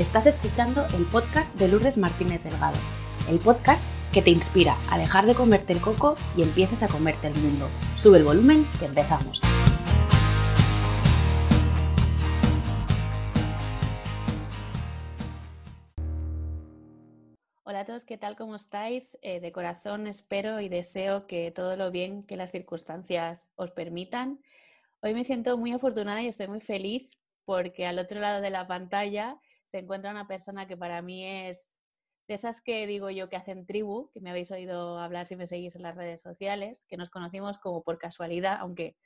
Estás escuchando el podcast de Lourdes Martínez Delgado, el podcast que te inspira a dejar de comerte el coco y empieces a comerte el mundo. Sube el volumen que empezamos. Hola a todos, ¿qué tal? ¿Cómo estáis? Eh, de corazón espero y deseo que todo lo bien que las circunstancias os permitan. Hoy me siento muy afortunada y estoy muy feliz porque al otro lado de la pantalla se encuentra una persona que para mí es de esas que digo yo que hacen tribu, que me habéis oído hablar si me seguís en las redes sociales, que nos conocimos como por casualidad, aunque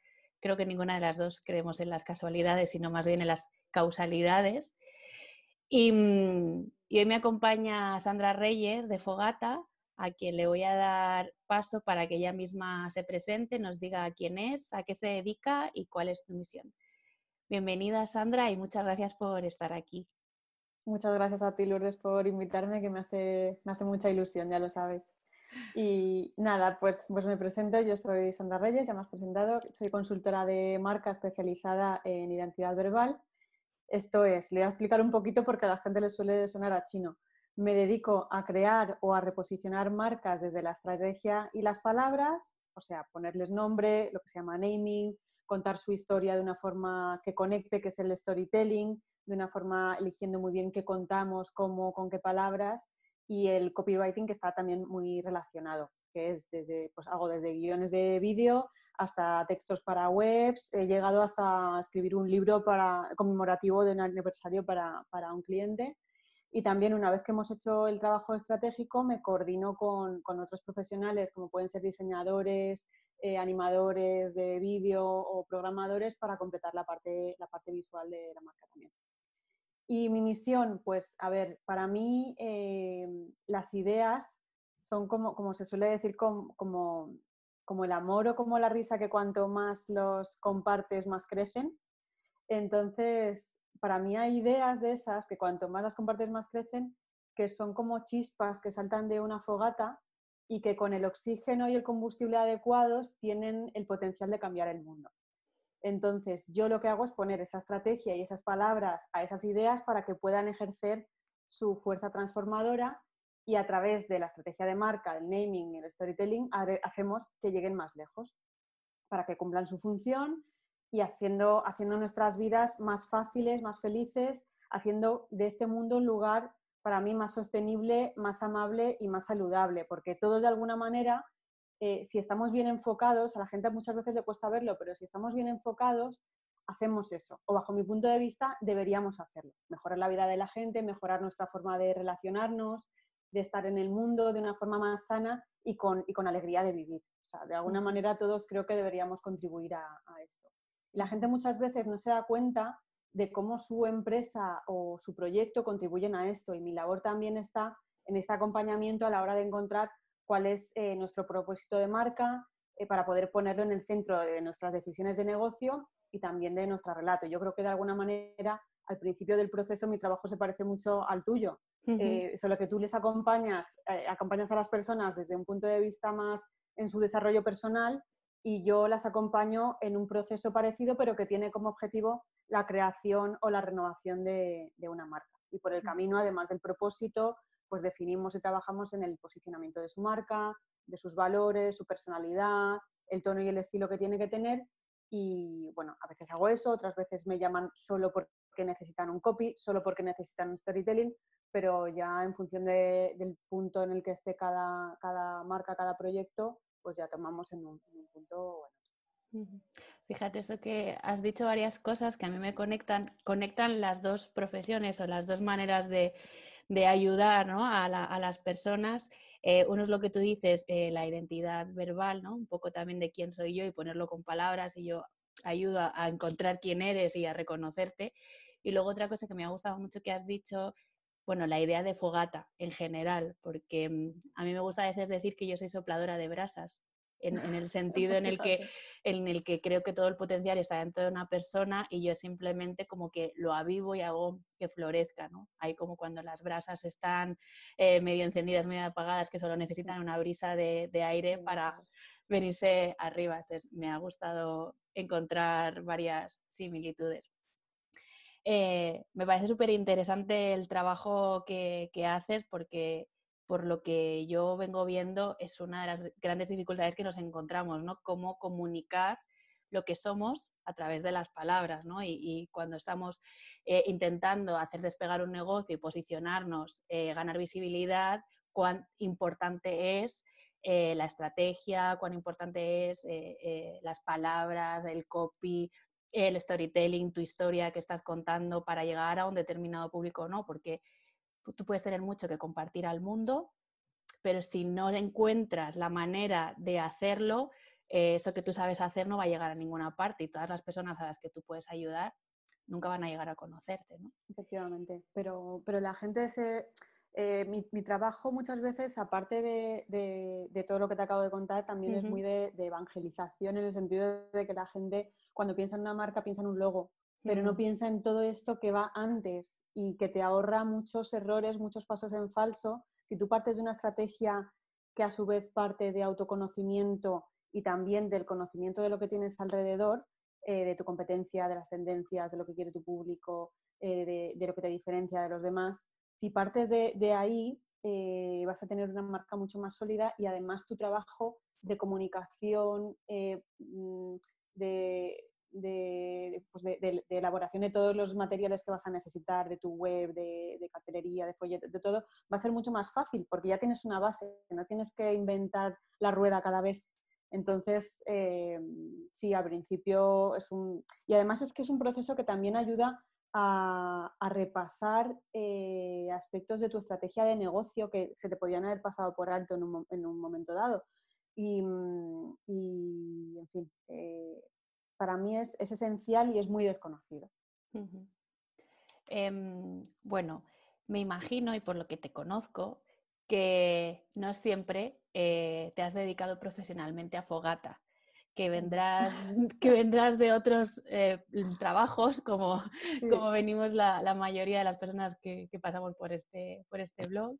creo que ninguna de las dos creemos en las casualidades, sino más bien en las causalidades. Y, hoy me acompaña Sandra Reyes de Fogata, a quien le voy a dar paso para que ella misma se presente, nos diga quién es, a qué se dedica y cuál es tu misión. Bienvenida Sandra y muchas gracias por estar aquí. Muchas gracias a ti, Lourdes, por invitarme, que me hace, me hace mucha ilusión, ya lo sabes. Y nada, pues, pues me presento, yo soy Sandra Reyes, ya me has presentado, soy consultora de marca especializada en identidad verbal. Esto es, le voy a explicar un poquito porque a la gente le suele sonar a chino. Me dedico a crear o a reposicionar marcas desde la estrategia y las palabras, o sea, ponerles nombre, lo que se llama naming, contar su historia de una forma que conecte, que es el storytelling, de una forma eligiendo muy bien qué contamos, cómo, con qué palabras, y el copywriting que está también muy relacionado, que es desde, pues hago desde guiones de vídeo hasta textos para webs, he llegado hasta escribir un libro para, conmemorativo de un aniversario para, para un cliente. Y también una vez que hemos hecho el trabajo estratégico, me coordino con, con otros profesionales, como pueden ser diseñadores, eh, animadores de vídeo o programadores para completar la parte, la parte visual de la marca también. Y mi misión, pues, a ver, para mí eh, las ideas son como, como se suele decir, como, como, el amor o como la risa que cuanto más los compartes, más crecen. Entonces, para mí hay ideas de esas que cuanto más las compartes, más crecen, que son como chispas que saltan de una fogata y que con el oxígeno y el combustible adecuados tienen el potencial de cambiar el mundo. Entonces, yo lo que hago es poner esa estrategia y esas palabras a esas ideas para que puedan ejercer su fuerza transformadora y a través de la estrategia de marca, el naming y el storytelling, hacemos que lleguen más lejos para que cumplan su función y haciendo, haciendo nuestras vidas más fáciles, más felices, haciendo de este mundo un lugar para mí más sostenible, más amable y más saludable, porque todos de alguna manera eh, si estamos bien enfocados, a la gente muchas veces le cuesta verlo, pero si estamos bien enfocados, hacemos eso. O bajo mi punto de vista, deberíamos hacerlo. Mejorar la vida de la gente, mejorar nuestra forma de relacionarnos, de estar en el mundo de una forma más sana y con, alegría de vivir. O sea, de alguna manera todos creo que deberíamos contribuir a, esto. Y la gente muchas veces no se da cuenta de cómo su empresa o su proyecto contribuyen a esto. Y mi labor también está en este acompañamiento a la hora de encontrar cuál es eh, nuestro propósito de marca eh, para poder ponerlo en el centro de nuestras decisiones de negocio y también de nuestro relato. Yo creo que de alguna manera al principio del proceso mi trabajo se parece mucho al tuyo, eh, solo que tú les acompañas, acompañas a las personas desde un punto de vista más en su desarrollo personal y yo las acompaño en un proceso parecido, pero que tiene como objetivo la creación o la renovación de, de una marca. Y por el camino, además del propósito, pues definimos y trabajamos en el posicionamiento de su marca, de sus valores, su personalidad, el tono y el estilo que tiene que tener. Y bueno, a veces hago eso, otras veces me llaman solo porque necesitan un copy, solo porque necesitan un storytelling, pero ya en función del punto en el que esté cada, cada marca, cada proyecto, pues ya tomamos en un, punto. Fíjate, eso que has dicho varias cosas que a mí me conectan, conectan las dos profesiones o las dos maneras de, de ayudar a, las personas. Eh, uno es lo que tú dices, eh, la identidad verbal, ¿no? un poco también de quién soy yo y ponerlo con palabras y yo ayudo a, encontrar quién eres y a reconocerte. Y luego otra cosa que me ha gustado mucho que has dicho, bueno, la idea de fogata en general, porque mm, a mí me gusta a veces decir que yo soy sopladora de brasas en, el sentido en el, que, en el que creo que todo el potencial está dentro de una persona y yo simplemente como que lo avivo y hago que florezca, ¿no? Hay como cuando las brasas están eh, medio encendidas, medio apagadas, que solo necesitan una brisa de, aire para venirse arriba. Entonces me ha gustado encontrar varias similitudes. Eh, me parece súper interesante el trabajo que, haces porque por lo que yo vengo viendo es una de las grandes dificultades que nos encontramos, ¿no? Cómo comunicar lo que somos a través de las palabras, ¿no? Y, cuando estamos eh, intentando hacer despegar un negocio y posicionarnos, eh, ganar visibilidad, cuán importante es eh, la estrategia, cuán importante es las palabras, el copy, el storytelling, tu historia que estás contando para llegar a un determinado público no, porque tú puedes tener mucho que compartir al mundo, pero si no encuentras la manera de hacerlo, eh, eso que tú sabes hacer no va a llegar a ninguna parte y todas las personas a las que tú puedes ayudar nunca van a llegar a conocerte, ¿no? Efectivamente, pero, pero la gente se... Eh, mi, trabajo muchas veces, aparte de, todo lo que te acabo de contar, también es muy de, evangelización en el sentido de que la gente cuando piensa en una marca piensa en un logo, pero no piensa en todo esto que va antes y que te ahorra muchos errores, muchos pasos en falso. Si tú partes de una estrategia que a su vez parte de autoconocimiento y también del conocimiento de lo que tienes alrededor, eh, de tu competencia, de las tendencias, de lo que quiere tu público, eh, de, lo que te diferencia de los demás. Si partes de, ahí, eh, vas a tener una marca mucho más sólida y además tu trabajo de comunicación, mm, pues de, elaboración de todos los materiales que vas a necesitar, de tu web, de, cartelería, de folletos, de todo, va a ser mucho más fácil porque ya tienes una base, no tienes que inventar la rueda cada vez entonces, eh, sí, al principio es un... Y además es que es un proceso que también ayuda a, repasar eh, aspectos de tu estrategia de negocio que se te podían haber pasado por alto en un, momento dado. Y, mm, en fin, eh, para mí es, esencial y es muy desconocido. Em, bueno, me imagino, y por lo que te conozco, que no siempre eh, te has dedicado profesionalmente a Fogata, que vendrás, que vendrás de otros eh, trabajos, como, como venimos la, mayoría de las personas que, pasamos por este, por este blog.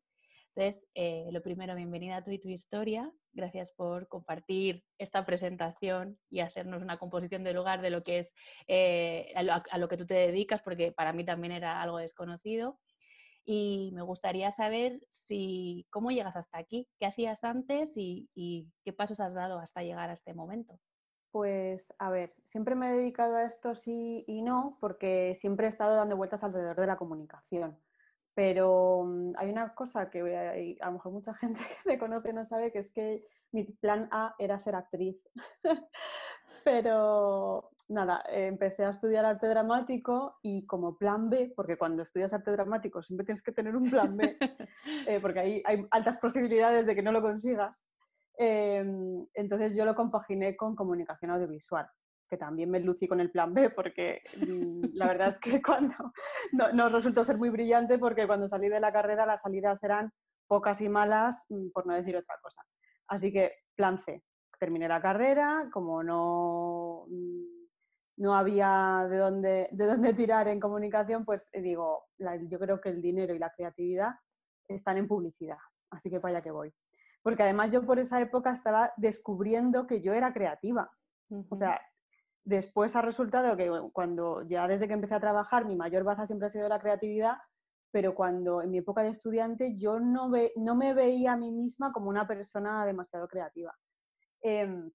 Entonces, eh, lo primero, bienvenida a tú y tu historia. Gracias por compartir esta presentación y hacernos una composición de lugar de lo que es a lo, que tú te dedicas, porque para mí también era algo desconocido y me gustaría saber si cómo llegas hasta aquí, qué hacías antes y, qué pasos has dado hasta llegar a este momento. Pues a ver, siempre me he dedicado a esto sí y no, porque siempre he estado dando vueltas alrededor de la comunicación. Pero mm, hay una cosa que a lo mejor mucha gente que me conoce no sabe, que es que mi plan A era ser actriz. Pero nada, empecé a estudiar arte dramático y como plan B, porque cuando estudias arte dramático siempre tienes que tener un plan B, eh, porque ahí hay altas posibilidades de que no lo consigas. Em, entonces yo lo compaginé con comunicación audiovisual, que también me lucí con el plan B, porque mm, la verdad es que cuando no, no, resultó ser muy brillante, porque cuando salí de la carrera las salidas eran pocas y malas, mm, por no decir otra cosa. Así que plan C, terminé la carrera, como no mm, no había de dónde, de dónde tirar en comunicación, pues eh, digo, yo creo que el dinero y la creatividad están en publicidad, así que vaya que voy. Porque además yo por esa época estaba descubriendo que yo era creativa. O sea, después ha resultado que cuando ya desde que empecé a trabajar mi mayor baza siempre ha sido la creatividad, pero cuando en mi época de estudiante yo no, no me veía a mí misma como una persona demasiado creativa. Em,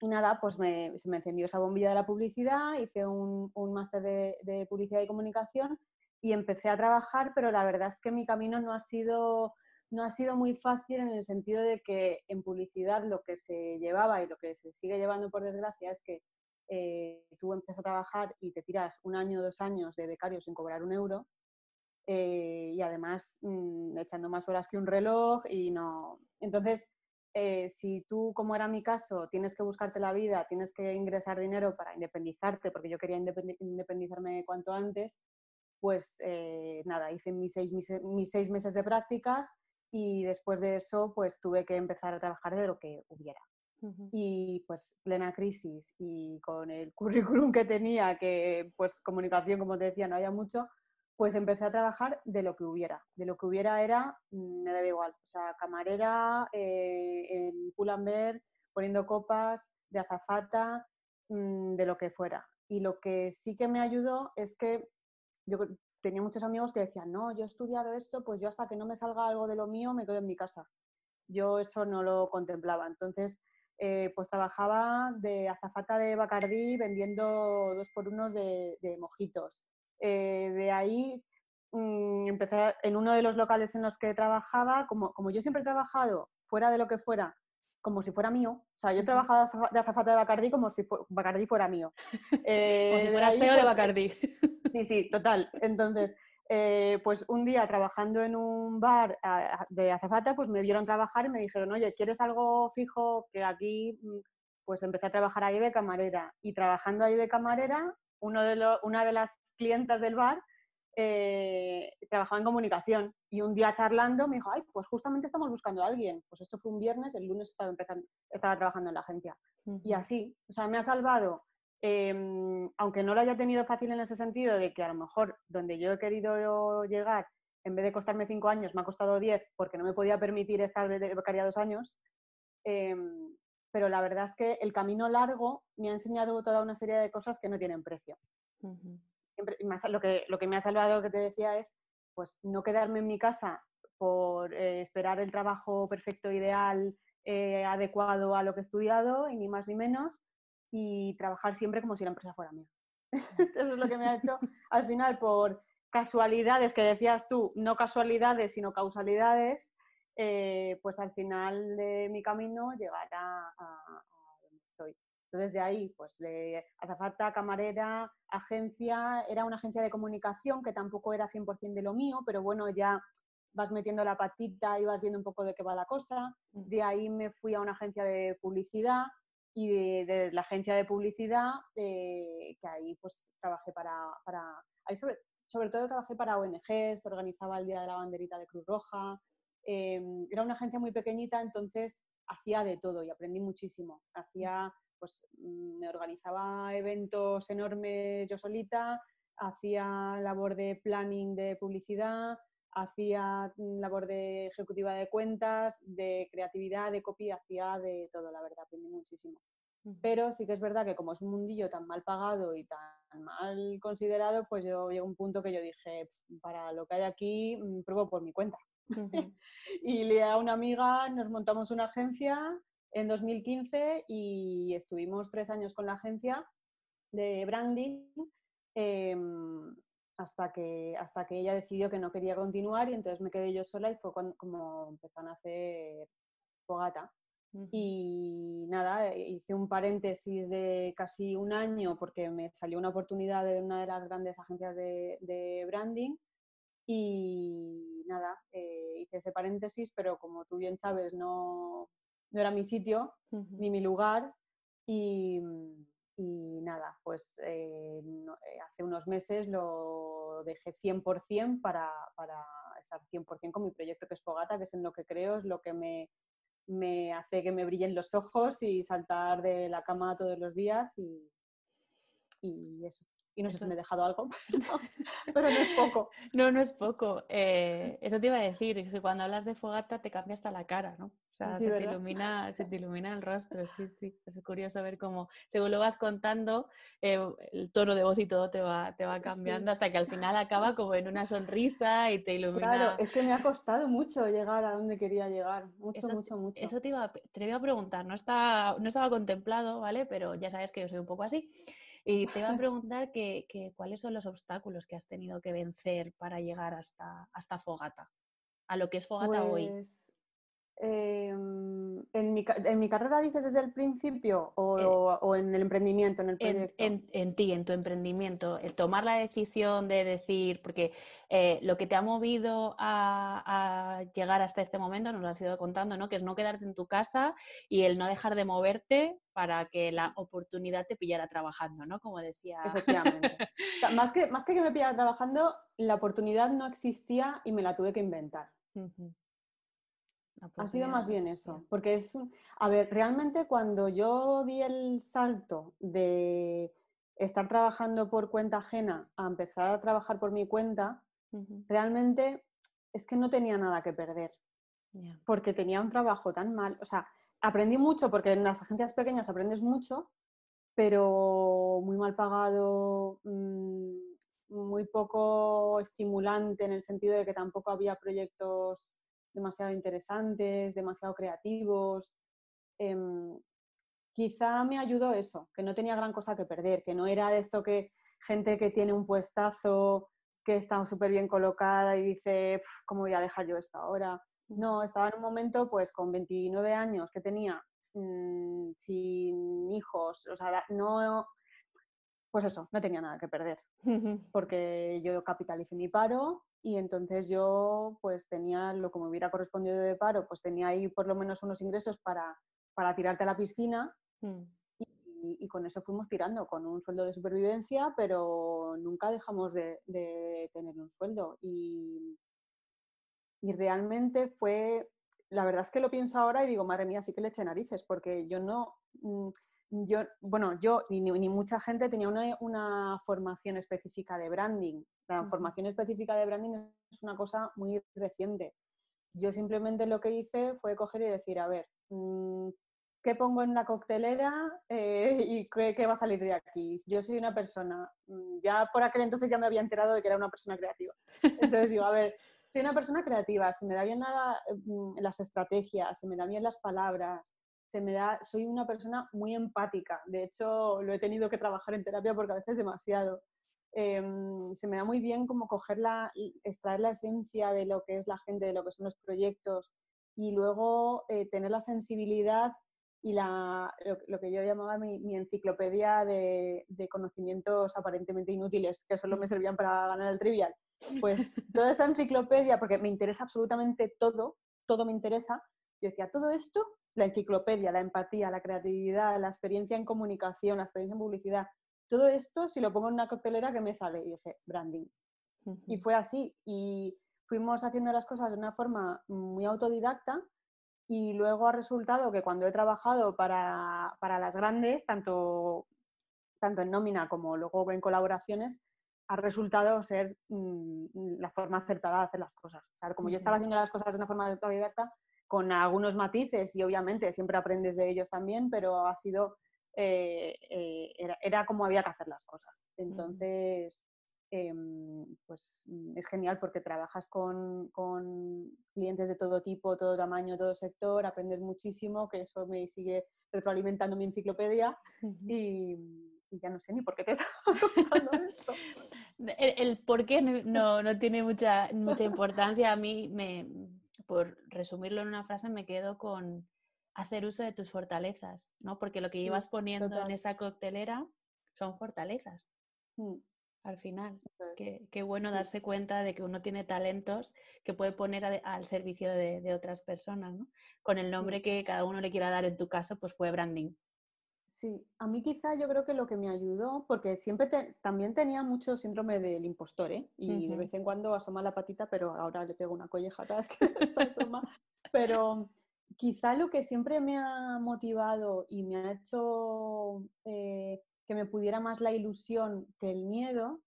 y nada, pues me, se me encendió esa bombilla de la publicidad, hice un, un máster de, publicidad y comunicación y empecé a trabajar, pero la verdad es que mi camino no ha sido no ha sido muy fácil en el sentido de que en publicidad lo que se llevaba y lo que se sigue llevando por desgracia es que eh, tú empiezas a trabajar y te tiras un año o dos años de becario sin cobrar un euro eh, y además mm, echando más horas que un reloj y no. Entonces, eh, si tú, como era mi caso, tienes que buscarte la vida, tienes que ingresar dinero para independizarte, porque yo quería independizarme cuanto antes, pues nada, hice mis seis, mis, seis, meses de prácticas y después de eso pues tuve que empezar a trabajar de lo que hubiera. Y pues plena crisis y con el currículum que tenía, que pues comunicación, como te decía, no había mucho, pues empecé a trabajar de lo que hubiera. De lo que hubiera era, mm, me daba igual, o sea, camarera, eh, en Pull&Bear, poniendo copas, de azafata, mm, de lo que fuera. Y lo que sí que me ayudó es que yo tenía muchos amigos que decían, no, yo he estudiado esto, pues yo hasta que no me salga algo de lo mío me quedo en mi casa. Yo eso no lo contemplaba. Entonces, eh, pues trabajaba de azafata de Bacardí vendiendo dos por unos de, mojitos. Eh, de ahí mm, empecé en uno de los locales en los que trabajaba, como, como yo siempre he trabajado fuera de lo que fuera, como si fuera mío. O sea, yo trabajaba de azafata de Bacardí como si Bacardí fuera mío. Eh, como si fuera feo de pues, Bacardí. Sí, sí, total. Entonces, eh, pues un día trabajando en un bar de azafata, pues me vieron trabajar y me dijeron, oye, ¿quieres algo fijo? Que aquí, mm, pues empecé a trabajar ahí de camarera. Y trabajando ahí de camarera, uno de una de las clientas del bar eh, trabajaba en comunicación y un día charlando me dijo, ay, pues justamente estamos buscando a alguien. Pues esto fue un viernes, el lunes estaba, empezando, estaba trabajando en la agencia. Y así, o sea, me ha salvado, em, aunque no lo haya tenido fácil en ese sentido, de que a lo mejor donde yo he querido llegar, en vez de costarme cinco años, me ha costado diez porque no me podía permitir estar de becaria dos años. Em, pero la verdad es que el camino largo me ha enseñado toda una serie de cosas que no tienen precio lo, que, lo que me ha salvado, que te decía, es pues no quedarme en mi casa por eh, esperar el trabajo perfecto, ideal, eh, adecuado a lo que he estudiado, y ni más ni menos, y trabajar siempre como si la empresa fuera mía. Eso es lo que me ha hecho, al final, por casualidades que decías tú, no casualidades, sino causalidades, eh, pues al final de mi camino llegar a, entonces, de ahí, pues de azafata, camarera, agencia, era una agencia de comunicación que tampoco era 100% de lo mío, pero bueno, ya vas metiendo la patita y vas viendo un poco de qué va la cosa. Mm. De ahí me fui a una agencia de publicidad y de, la agencia de publicidad, eh, que ahí pues trabajé para, ahí sobre, sobre todo trabajé para ONGs, organizaba el Día de la Banderita de Cruz Roja. Em, era una agencia muy pequeñita, entonces hacía de todo y aprendí muchísimo. Hacía pues mm, me organizaba eventos enormes yo solita, hacía labor de planning de publicidad, hacía labor de ejecutiva de cuentas, de creatividad, de copy, hacía de todo, la verdad, aprendí muchísimo. Pero sí que es verdad que como es un mundillo tan mal pagado y tan mal considerado, pues yo llegó un punto que yo dije, para lo que hay aquí, mm, pruebo por mi cuenta. y le a una amiga, nos montamos una agencia en 2015 y estuvimos tres años con la agencia de branding em, hasta, que, hasta que ella decidió que no quería continuar y entonces me quedé yo sola y fue cuando, como empezaron a hacer Fogata. Y nada, hice un paréntesis de casi un año porque me salió una oportunidad de una de las grandes agencias de, branding y nada, eh, hice ese paréntesis, pero como tú bien sabes, no, no era mi sitio ni mi lugar y, nada, pues eh, eh, hace unos meses lo dejé 100% para, para estar 100% con mi proyecto que es Fogata, que es en lo que creo, es lo que me, me hace que me brillen los ojos y saltar de la cama todos los días y, y eso. Y no sé si me he dejado algo, pero no, es poco. No, no es poco. Eh, eso te iba a decir, que cuando hablas de fogata te cambia hasta la cara, ¿no? O sea, se, te ilumina, se te ilumina el rostro, sí, sí. Es curioso ver cómo, según lo vas contando, eh, el tono de voz y todo te va, te va cambiando hasta que al final acaba como en una sonrisa y te ilumina. Claro, es que me ha costado mucho llegar a donde quería llegar. Mucho, mucho, mucho. Eso te iba, te iba a preguntar, no, está, no estaba contemplado, ¿vale? Pero ya sabes que yo soy un poco así. Y te iba a preguntar que, cuáles son los obstáculos que has tenido que vencer para llegar hasta, hasta Fogata, a lo que es Fogata hoy. Em, en, mi, en, mi, carrera dices desde el principio o, en el emprendimiento, en el proyecto? En, ti, en tu emprendimiento, el tomar la decisión de decir, porque eh, lo que te ha movido a, llegar hasta este momento, nos lo has ido contando, ¿no? Que es no quedarte en tu casa y el no dejar de moverte para que la oportunidad te pillara trabajando, ¿no? Como decía. Efectivamente. más, que, más que que me pillara trabajando, la oportunidad no existía y me la tuve que inventar. Ha sido más bien eso, porque es, a ver, realmente cuando yo di el salto de estar trabajando por cuenta ajena a empezar a trabajar por mi cuenta, realmente es que no tenía nada que perder, porque tenía un trabajo tan mal, o sea, aprendí mucho porque en las agencias pequeñas aprendes mucho, pero muy mal pagado, mm, muy poco estimulante en el sentido de que tampoco había proyectos demasiado interesantes, demasiado creativos. Em, quizá me ayudó eso, que no tenía gran cosa que perder, que no era esto que gente que tiene un puestazo, que está súper bien colocada y dice, ¿cómo voy a dejar yo esto ahora? No, estaba en un momento pues con 29 años que tenía mm, sin hijos, o sea, no, pues eso, no tenía nada que perder, porque yo capitalicé mi paro y entonces yo pues tenía lo que me hubiera correspondido de paro, pues tenía ahí por lo menos unos ingresos para, para tirarte a la piscina mm. y, con eso fuimos tirando, con un sueldo de supervivencia, pero nunca dejamos de, tener un sueldo y, y realmente fue, la verdad es que lo pienso ahora y digo, madre mía, sí que le eché narices, porque yo no... Mm, yo, bueno, yo ni, ni mucha gente tenía una, una, formación específica de branding. La formación específica de branding es una cosa muy reciente. Yo simplemente lo que hice fue coger y decir, a ver, mm, ¿qué pongo en la coctelera eh, y qué, va a salir de aquí? Yo soy una persona, mm, ya por aquel entonces ya me había enterado de que era una persona creativa. Entonces digo, a ver, soy una persona creativa, se me da bien nada, mm, las estrategias, se me da bien las palabras, me da, soy una persona muy empática. De hecho, lo he tenido que trabajar en terapia porque a veces demasiado. Em, se me da muy bien como cogerla, extraer la esencia de lo que es la gente, de lo que son los proyectos y luego eh, tener la sensibilidad y la, lo, que yo llamaba mi, enciclopedia de, de, conocimientos aparentemente inútiles, que solo me servían para ganar el trivial. Pues toda esa enciclopedia, porque me interesa absolutamente todo, todo me interesa, yo decía, todo esto la enciclopedia, la empatía, la creatividad, la experiencia en comunicación, la experiencia en publicidad, todo esto, si lo pongo en una coctelera, que me sale? Y dije, branding. Y fue así. Y fuimos haciendo las cosas de una forma muy autodidacta y luego ha resultado que cuando he trabajado para, las grandes, tanto, tanto en nómina como luego en colaboraciones, ha resultado ser mm, la forma acertada de hacer las cosas. como yo estaba haciendo las cosas de una forma autodidacta, con algunos matices y obviamente siempre aprendes de ellos también, pero ha sido, eh, eh, era, como había que hacer las cosas. Entonces, em, pues mm, es genial porque trabajas con, clientes de todo tipo, todo tamaño, todo sector, aprendes muchísimo, que eso me sigue retroalimentando mi enciclopedia y, ya no sé ni por qué te estaba contando esto. El, por qué no, no, tiene mucha, mucha importancia. A mí me, por resumirlo en una frase, me quedo con hacer uso de tus fortalezas, ¿no? Porque lo que ibas poniendo en esa coctelera son fortalezas. Mm. Al final, qué, bueno darse cuenta de que uno tiene talentos que puede poner al servicio de, otras personas, ¿no? Con el nombre que cada uno le quiera dar, en tu caso, pues fue branding. Sí, a mí quizá yo creo que lo que me ayudó, porque siempre también tenía mucho síndrome del impostor, ¿eh? Y de vez en cuando asoma la patita, pero ahora le pego una colleja cada vez que se asoma. Pero quizá lo que siempre me ha motivado y me ha hecho eh, que me pudiera más la ilusión que el miedo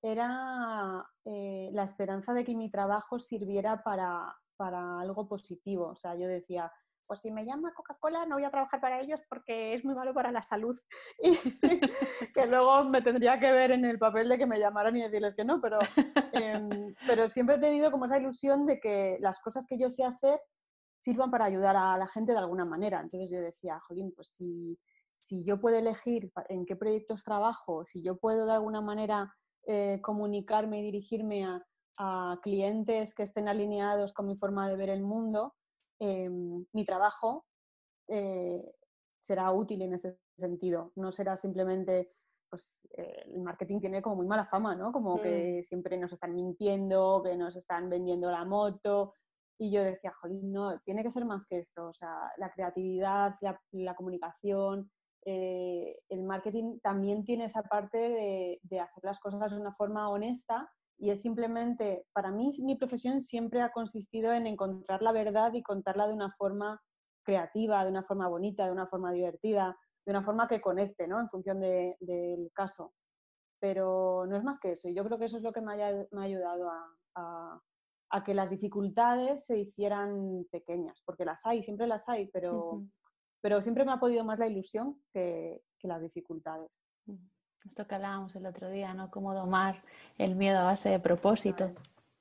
era eh, la esperanza de que mi trabajo sirviera para, para algo positivo. O sea, yo decía, pues si me llama Coca-Cola no voy a trabajar para ellos porque es muy malo para la salud. Y que luego me tendría que ver en el papel de que me llamaran y decirles que no, pero, em, pero siempre he tenido como esa ilusión de que las cosas que yo sé hacer sirvan para ayudar a la gente de alguna manera. Entonces yo decía, Jolín, pues si, si yo puedo elegir en qué proyectos trabajo, si yo puedo de alguna manera eh, comunicarme y dirigirme a, a clientes que estén alineados con mi forma de ver el mundo, Em, mi trabajo eh, será útil en ese sentido. No será simplemente, pues eh, el marketing tiene como muy mala fama, ¿no? Como mm. que siempre nos están mintiendo, que nos están vendiendo la moto. Y yo decía, jolín, no, tiene que ser más que esto. O sea, la creatividad, la, comunicación, eh, el marketing también tiene esa parte de, de hacer las cosas de una forma honesta y es simplemente, para mí mi profesión siempre ha consistido en encontrar la verdad y contarla de una forma creativa, de una forma bonita, de una forma divertida, de una forma que conecte, ¿no? En función del caso. Pero no es más que eso. Y yo creo que eso es lo que me, ha ayudado a, que las dificultades se hicieran pequeñas, porque las hay, siempre las hay, pero, pero siempre me ha podido más la ilusión que, las dificultades. Esto que hablábamos el otro día, ¿no? Cómo domar el miedo a base de propósito.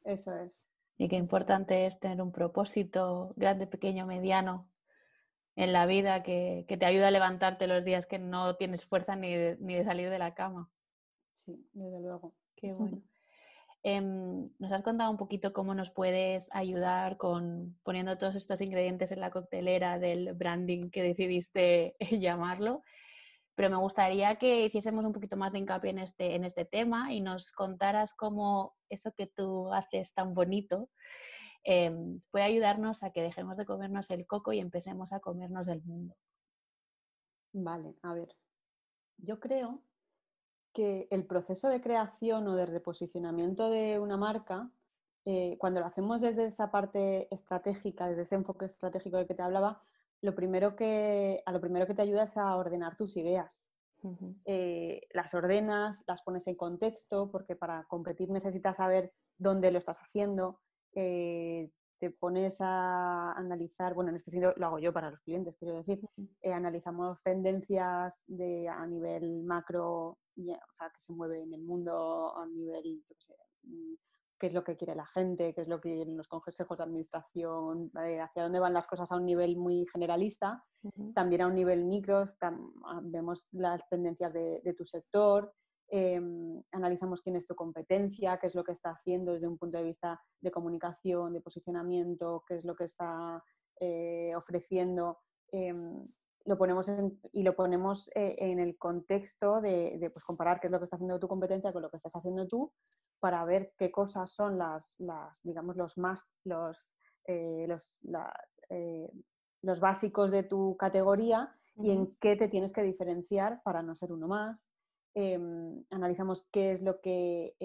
Eso es. Y qué importante es tener un propósito grande, pequeño, mediano en la vida que, te ayuda a levantarte los días que no tienes fuerza ni de, salir de la cama. Sí, desde luego. Qué bueno. Em, nos has contado un poquito cómo nos puedes ayudar con poniendo todos estos ingredientes en la coctelera del branding que decidiste llamarlo pero me gustaría que hiciésemos un poquito más de hincapié en este, en este tema y nos contaras cómo eso que tú haces tan bonito em, puede ayudarnos a que dejemos de comernos el coco y empecemos a comernos el mundo. Vale, a ver. Yo creo que el proceso de creación o de reposicionamiento de una marca, eh, cuando lo hacemos desde esa parte estratégica, desde ese enfoque estratégico del que te hablaba, lo primero que, a lo primero que te ayuda es a ordenar tus ideas. Eh, las ordenas, las pones en contexto, porque para competir necesitas saber dónde lo estás haciendo. Eh, te pones a analizar, bueno, en este sentido lo hago yo para los clientes, quiero decir, eh, analizamos tendencias de, a nivel macro, o sea, que se mueve en el mundo a nivel, mm, qué es lo que quiere la gente, qué es lo que quieren los consejos de administración, eh, hacia dónde van las cosas a un nivel muy generalista, también a un nivel micro, ah, vemos las tendencias de, tu sector, em, analizamos quién es tu competencia, qué es lo que está haciendo desde un punto de vista de comunicación, de posicionamiento, qué es lo que está eh, ofreciendo. Em, lo ponemos y lo ponemos eh, en el contexto de, pues, comparar qué es lo que está haciendo tu competencia con lo que estás haciendo tú para ver qué cosas son las, las digamos, los más, los, eh, los, eh, los, básicos de tu categoría y en qué te tienes que diferenciar para no ser uno más. Em, analizamos qué es lo que,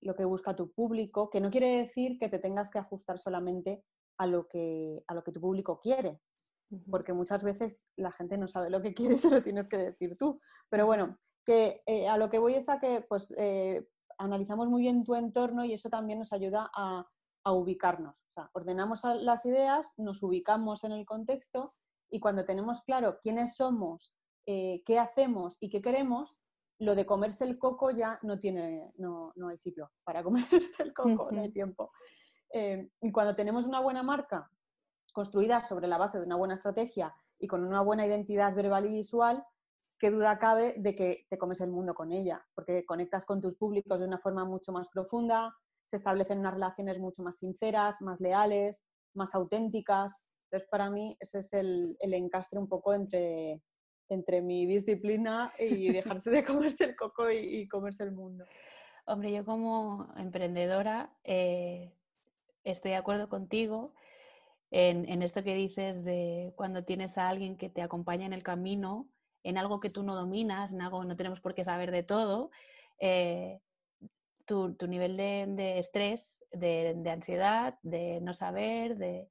lo que busca tu público, que no quiere decir que te tengas que ajustar solamente a lo que, a lo que tu público quiere, porque muchas veces la gente no sabe lo que quiere y se lo tienes que decir tú. Pero bueno, que eh, a lo que voy es a que pues, eh, analizamos muy bien tu entorno y eso también nos ayuda a, ubicarnos. O sea, ordenamos las ideas, nos ubicamos en el contexto y cuando tenemos claro quiénes somos, eh, qué hacemos y qué queremos, lo de comerse el coco ya no tiene, no, no hay sitio para comerse el coco, no hay tiempo. y cuando tenemos una buena marca, construida sobre la base de una buena estrategia y con una buena identidad verbal y visual, qué duda cabe de que te comes el mundo con ella, porque conectas con tus públicos de una forma mucho más profunda, se establecen unas relaciones mucho más sinceras, más leales, más auténticas. Entonces, para mí, ese es el, encastre un poco entre, entre mi disciplina y dejarse de comerse el coco y, comerse el mundo. Hombre, yo como emprendedora eh, estoy de acuerdo contigo en, esto que dices de cuando tienes a alguien que te acompaña en el camino, en algo que tú no dominas, en algo no tenemos por qué saber de todo, eh, tu, nivel de, estrés, de, ansiedad, de no saber, de,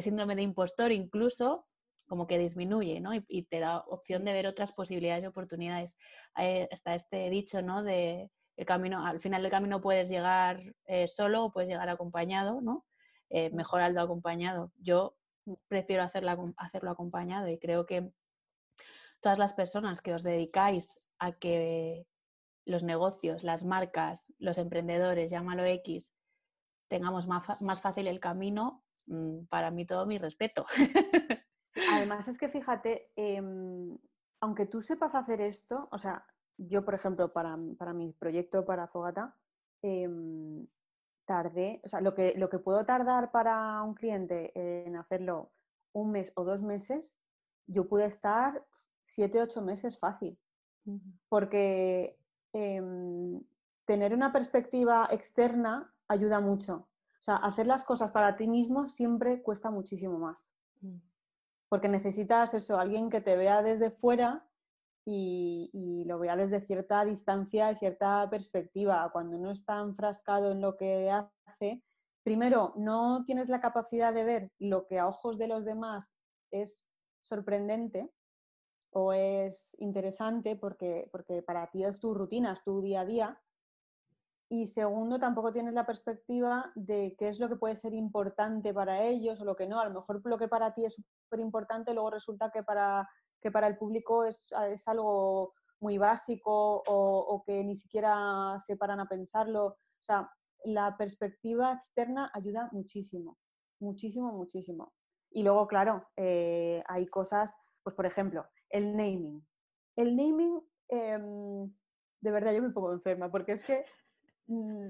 síndrome de impostor incluso, como que disminuye, ¿no? Y, te da opción de ver otras posibilidades y oportunidades. está este dicho, ¿no? De el camino, al final del camino puedes llegar eh, solo o puedes llegar acompañado, ¿no? eh, mejor algo acompañado. Yo prefiero hacerlo acompañado y creo que todas las personas que os dedicáis a que los negocios, las marcas, los emprendedores, llámalo X, tengamos más, fácil el camino, mm, para mí todo mi respeto. Además es que fíjate, em, aunque tú sepas hacer esto, o sea, yo por ejemplo para, mi proyecto para Fogata, em, tardé, o sea, lo que, lo que puedo tardar para un cliente en hacerlo un mes o dos meses, yo pude estar siete, ocho meses fácil. Porque em, tener una perspectiva externa ayuda mucho. O sea, hacer las cosas para ti mismo siempre cuesta muchísimo más. Mm. Porque necesitas eso, alguien que te vea desde fuera y, lo vea desde cierta distancia y cierta perspectiva. Cuando uno está enfrascado en lo que hace, primero, no tienes la capacidad de ver lo que a ojos de los demás es sorprendente o es interesante porque, porque para ti es tu rutina, es tu día a día. Y segundo, tampoco tienes la perspectiva de qué es lo que puede ser importante para ellos o lo que no. A lo mejor lo que para ti es súper importante, luego resulta que para que para el público es, algo muy básico o, que ni siquiera se paran a pensarlo. O sea, la perspectiva externa ayuda muchísimo, muchísimo, muchísimo. Y luego, claro, eh, hay cosas, pues por ejemplo, el naming. El naming, em, de verdad yo me pongo enferma, porque es que mm,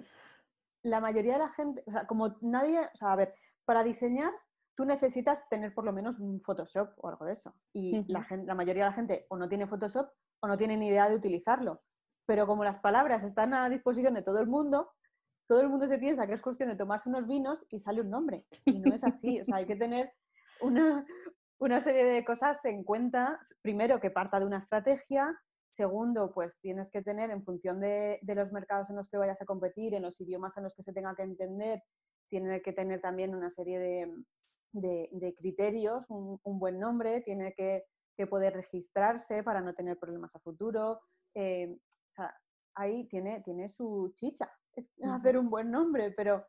la mayoría de la gente, o sea, como nadie, o sea, a ver, para diseñar tú necesitas tener por lo menos un Photoshop o algo de eso. Y la, la mayoría de la gente o no tiene Photoshop o no tiene ni idea de utilizarlo. Pero como las palabras están a disposición de todo el mundo, todo el mundo se piensa que es cuestión de tomarse unos vinos y sale un nombre. Y no es así. O sea, hay que tener una, una serie de cosas en cuenta. Primero, que parta de una estrategia. Segundo, pues tienes que tener en función de, de, los mercados en los que vayas a competir, en los idiomas en los que se tenga que entender, tiene que tener también una serie de, de, criterios, un, buen nombre, tiene que, poder registrarse para no tener problemas a futuro. Eh, o sea, ahí tiene, tiene su chicha, es hacer un buen nombre, pero,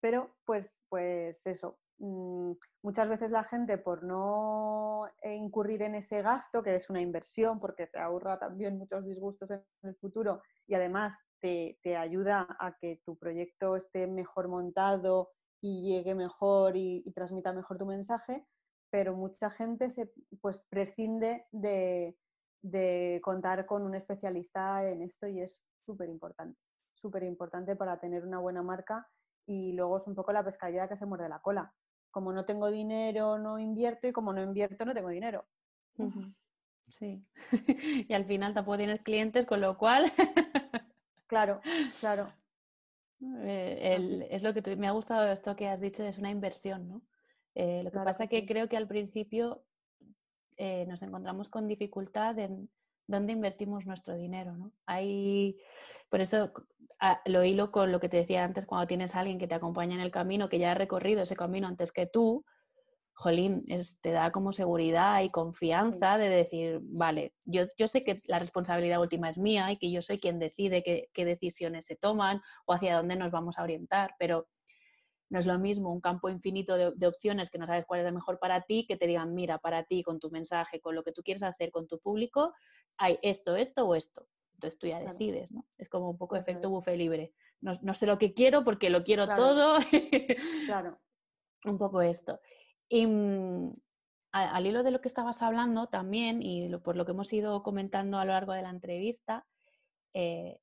pero pues, pues eso. Mm, muchas veces la gente por no incurrir en ese gasto, que es una inversión porque te ahorra también muchos disgustos en el futuro y además te, te ayuda a que tu proyecto esté mejor montado, y llegue mejor y, transmita mejor tu mensaje, pero mucha gente se pues prescinde de, contar con un especialista en esto y es súper importante, súper importante para tener una buena marca y luego es un poco la pescadilla que se muerde la cola. Como no tengo dinero, no invierto y como no invierto, no tengo dinero. Sí. y al final tampoco tienes clientes, con lo cual... claro, claro. Eh, es lo que me ha gustado esto que has dicho, es una inversión, ¿no? Eh, lo que pasa es que, creo que al principio eh, nos encontramos con dificultad en dónde invertimos nuestro dinero, ¿no? Hay, por eso lo hilo con lo que te decía antes, cuando tienes a alguien que te acompaña en el camino, que ya ha recorrido ese camino antes que tú, jolín, te da como seguridad y confianza de decir, vale, yo, yo, sé que la responsabilidad última es mía y que yo soy quien decide qué, decisiones se toman o hacia dónde nos vamos a orientar, pero no es lo mismo un campo infinito de, opciones que no sabes cuál es el mejor para ti, que te digan, mira, para ti, con tu mensaje, con lo que tú quieres hacer con tu público, hay esto, esto o esto. Entonces tú ya decides, ¿no? Es como un poco efecto buffet libre. No, no, sé lo que quiero porque lo quiero todo. claro. un poco esto. Y mm, al hilo de lo que estabas hablando también, y por lo que hemos ido comentando a lo largo de la entrevista, eh,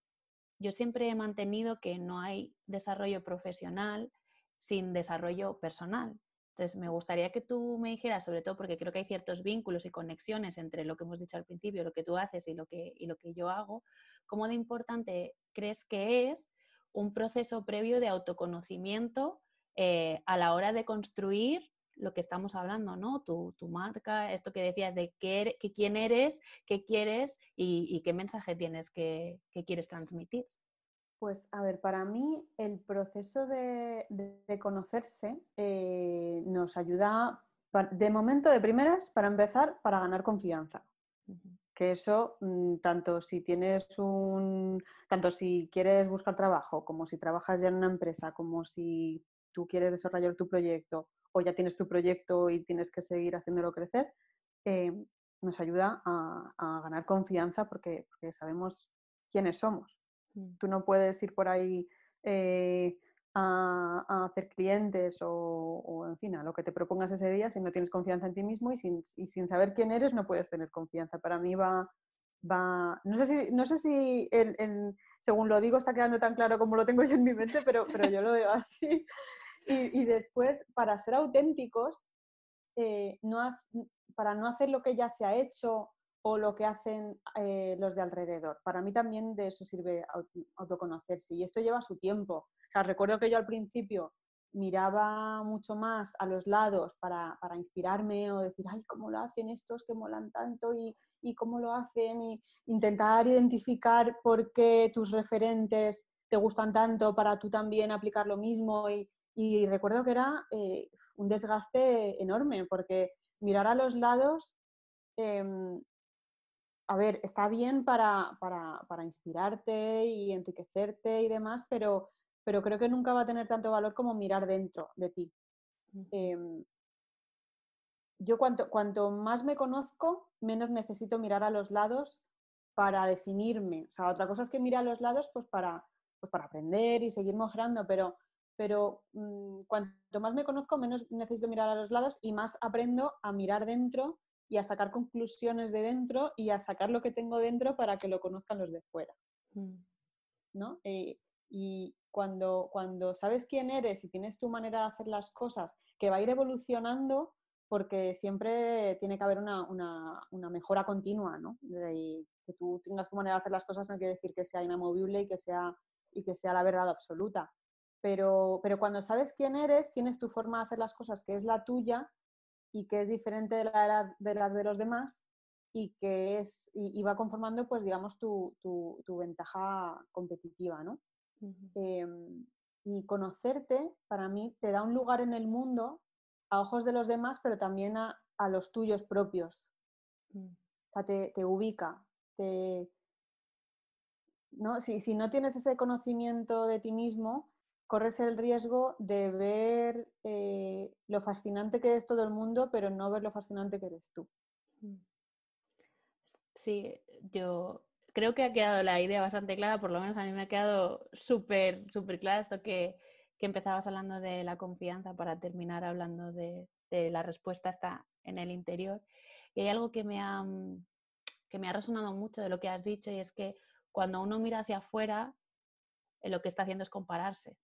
yo siempre he mantenido que no hay desarrollo profesional sin desarrollo personal. Entonces, me gustaría que tú me dijeras, sobre todo porque creo que hay ciertos vínculos y conexiones entre lo que hemos dicho al principio, lo que tú haces y lo que, y lo que yo hago, ¿cómo de importante crees que es un proceso previo de autoconocimiento eh, a la hora de construir lo que estamos hablando, ¿no? Tu, marca, esto que decías de qué, quién eres, qué quieres y, qué mensaje tienes que, quieres transmitir. Pues a ver, para mí el proceso de, conocerse eh, nos ayuda, de momento, de primeras, para empezar, para ganar confianza. Que eso, mm, tanto si tienes un, tanto si quieres buscar trabajo, como si trabajas ya en una empresa, como si tú quieres desarrollar tu proyecto o ya tienes tu proyecto y tienes que seguir haciéndolo crecer, eh, nos ayuda a, ganar confianza porque, sabemos quiénes somos. Mm. Tú no puedes ir por ahí eh, a, hacer clientes o, en fin, a lo que te propongas ese día si no tienes confianza en ti mismo y sin, sin saber quién eres no puedes tener confianza. Para mí va, va no sé si, no sé si según lo digo está quedando tan claro como lo tengo yo en mi mente, pero, pero yo lo veo así. Y, después, para ser auténticos, eh, no para no hacer lo que ya se ha hecho o lo que hacen eh, los de alrededor. Para mí también de eso sirve autoconocerse y esto lleva su tiempo. O sea, recuerdo que yo al principio miraba mucho más a los lados para, para inspirarme o decir, ay, ¿cómo lo hacen estos que molan tanto y, y cómo lo hacen? Y intentar identificar por qué tus referentes te gustan tanto para tú también aplicar lo mismo y, y recuerdo que era eh, un desgaste enorme, porque mirar a los lados, em, a ver, está bien para, inspirarte y enriquecerte y demás, pero, pero creo que nunca va a tener tanto valor como mirar dentro de ti. Em, yo cuanto, cuanto más me conozco, menos necesito mirar a los lados para definirme. O sea, otra cosa es que mira a los lados pues para, pues para aprender y seguir mejorando, pero, pero mm, cuanto más me conozco, menos necesito mirar a los lados y más aprendo a mirar dentro y a sacar conclusiones de dentro y a sacar lo que tengo dentro para que lo conozcan los de fuera. Mm. ¿no? Eh, y cuando, cuando sabes quién eres y tienes tu manera de hacer las cosas, que va a ir evolucionando porque siempre tiene que haber una, mejora continua, ¿no? que tú tengas tu manera de hacer las cosas no quiere decir que sea inamovible y que sea, y que sea la verdad absoluta. Pero, pero cuando sabes quién eres, tienes tu forma de hacer las cosas que es la tuya y que es diferente de, la de, las de los demás y que es, y, va conformando, pues digamos, tu, ventaja competitiva, ¿no? Em, y conocerte, para mí, te da un lugar en el mundo a ojos de los demás, pero también a, los tuyos propios. Mm. O sea, te, ubica, te... ¿no? Si, si, no tienes ese conocimiento de ti mismo, corres el riesgo de ver eh, lo fascinante que es todo el mundo, pero no ver lo fascinante que eres tú. Mm. Sí, yo creo que ha quedado la idea bastante clara, por lo menos a mí me ha quedado súper, súper clara esto que, empezabas hablando de la confianza para terminar hablando de, la respuesta está en el interior. Y hay algo que me, ha, mm, que me ha resonado mucho de lo que has dicho y es que cuando uno mira hacia afuera, eh, lo que está haciendo es compararse.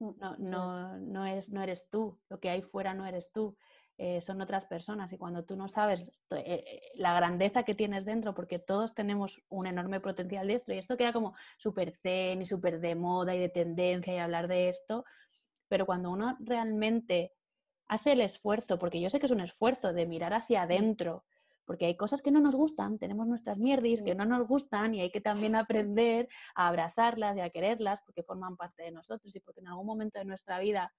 Mm, no, no, no, es, no eres tú, lo que hay fuera no eres tú. Eh, son otras personas y cuando tú no sabes eh, eh, la grandeza que tienes dentro, porque todos tenemos un enorme potencial dentro y esto queda como súper zen y súper de moda y de tendencia y hablar de esto, pero cuando uno realmente hace el esfuerzo, porque yo sé que es un esfuerzo de mirar hacia adentro, porque hay cosas que no nos gustan, tenemos nuestras mierdis que no nos gustan y hay que también aprender a abrazarlas y a quererlas porque forman parte de nosotros y porque en algún momento de nuestra vida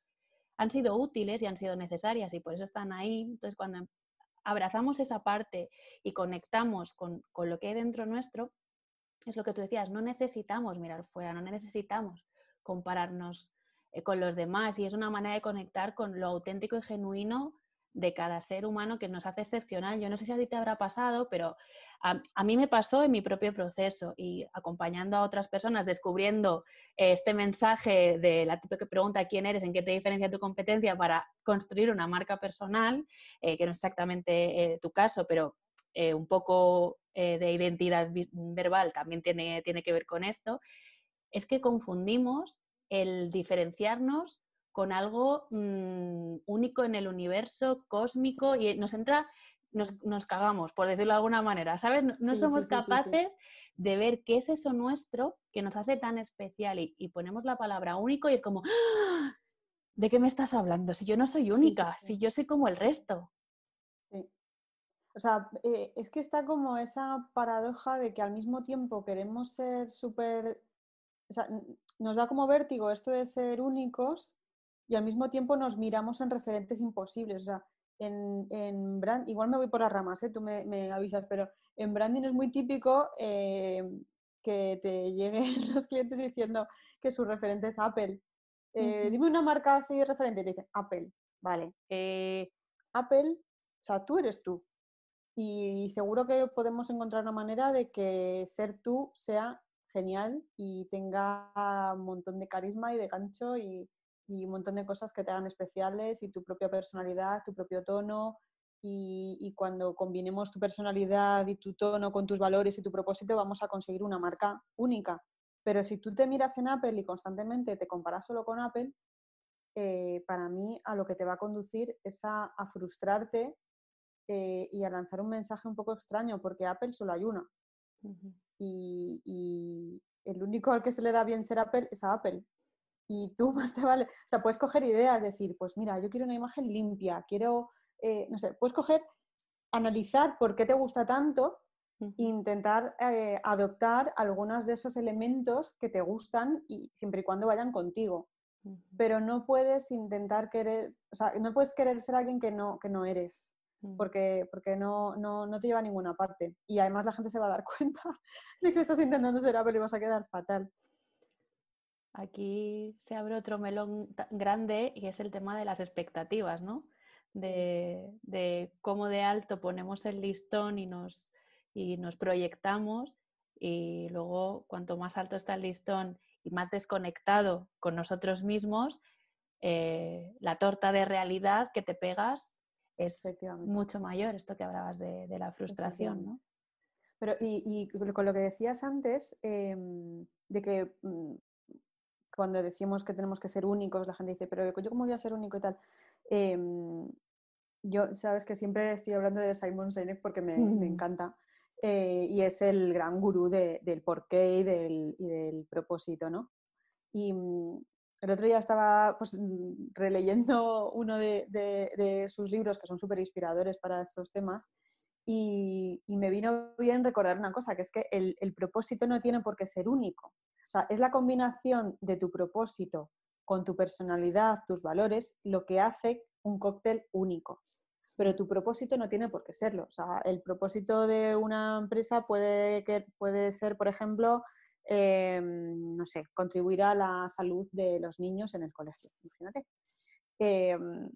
han sido útiles y han sido necesarias y por eso están ahí. Entonces, cuando abrazamos esa parte y conectamos con, lo que hay dentro nuestro, es lo que tú decías, no necesitamos mirar fuera, no necesitamos compararnos eh, con los demás y es una manera de conectar con lo auténtico y genuino de cada ser humano que nos hace excepcional. Yo no sé si a ti te habrá pasado, pero a, mí me pasó en mi propio proceso y acompañando a otras personas, descubriendo este mensaje de la típica pregunta quién eres, en qué te diferencia tu competencia para construir una marca personal, eh, que no es exactamente eh, tu caso, pero eh, un poco de identidad verbal también tiene, tiene que ver con esto, es que confundimos el diferenciarnos con algo mm, único en el universo, cósmico, y nos entra nos, cagamos, por decirlo de alguna manera, ¿sabes? No, somos capaces de ver qué es eso nuestro que nos hace tan especial y, ponemos la palabra único y es como, ¡Ah! ¿de qué me estás hablando? Si yo no soy única, si yo soy como el resto. O sea, eh, es que está como esa paradoja de que al mismo tiempo queremos ser súper... O sea, nos da como vértigo esto de ser únicos y al mismo tiempo nos miramos en referentes imposibles. O sea, en, en brand, igual me voy por las ramas, ¿eh? tú me, avisas, pero en branding es muy típico eh, que te lleguen los clientes diciendo que su referente es Apple. Eh, dime una marca así referente y te dicen Apple, vale. Apple, o sea, tú eres tú. Y seguro que podemos encontrar una manera de que ser tú sea genial y tenga un montón de carisma y de gancho y, y un montón de cosas que te hagan especiales y tu propia personalidad, tu propio tono. Y, cuando combinemos tu personalidad y tu tono con tus valores y tu propósito, vamos a conseguir una marca única. Pero si tú te miras en Apple y constantemente te comparas solo con Apple, eh, para mí a lo que te va a conducir es a, frustrarte eh, y a lanzar un mensaje un poco extraño, porque Apple solo hay una. y, y, el único al que se le da bien ser Apple es a Apple y tú más te vale, o sea, puedes coger ideas, decir, pues mira, yo quiero una imagen limpia, quiero, eh, no sé, puedes coger, analizar por qué te gusta tanto e intentar eh, adoptar algunos de esos elementos que te gustan y siempre y cuando vayan contigo. Pero no puedes intentar querer, o sea, no puedes querer ser alguien que no, que no eres, mm. porque, porque no, no, no, te lleva a ninguna parte. Y además la gente se va a dar cuenta de que estás intentando ser Apple y vas a quedar fatal. Aquí se abre otro melón grande y es el tema de las expectativas, ¿no? De, cómo de alto ponemos el listón y nos, y nos proyectamos y luego cuanto más alto está el listón y más desconectado con nosotros mismos, eh, la torta de realidad que te pegas es mucho mayor, esto que hablabas de, la frustración, ¿no? Pero, y, con lo que decías antes, em, de que mm, cuando decimos que tenemos que ser únicos, la gente dice, pero yo cómo voy a ser único y tal. Em, yo, sabes que siempre estoy hablando de Simon Sinek porque me, encanta. Eh, y es el gran gurú del porqué y del, y del propósito, ¿no? Y mm, el otro día estaba pues, mm, releyendo uno de, sus libros que son súper inspiradores para estos temas y, me vino bien recordar una cosa, que es que el, el, propósito no tiene por qué ser único. O sea, es la combinación de tu propósito con tu personalidad, tus valores, lo que hace un cóctel único. Pero tu propósito no tiene por qué serlo. O sea, el propósito de una empresa puede, que, puede ser, por ejemplo, Em, no sé, contribuir a la salud de los niños en el colegio, imagínate. Em,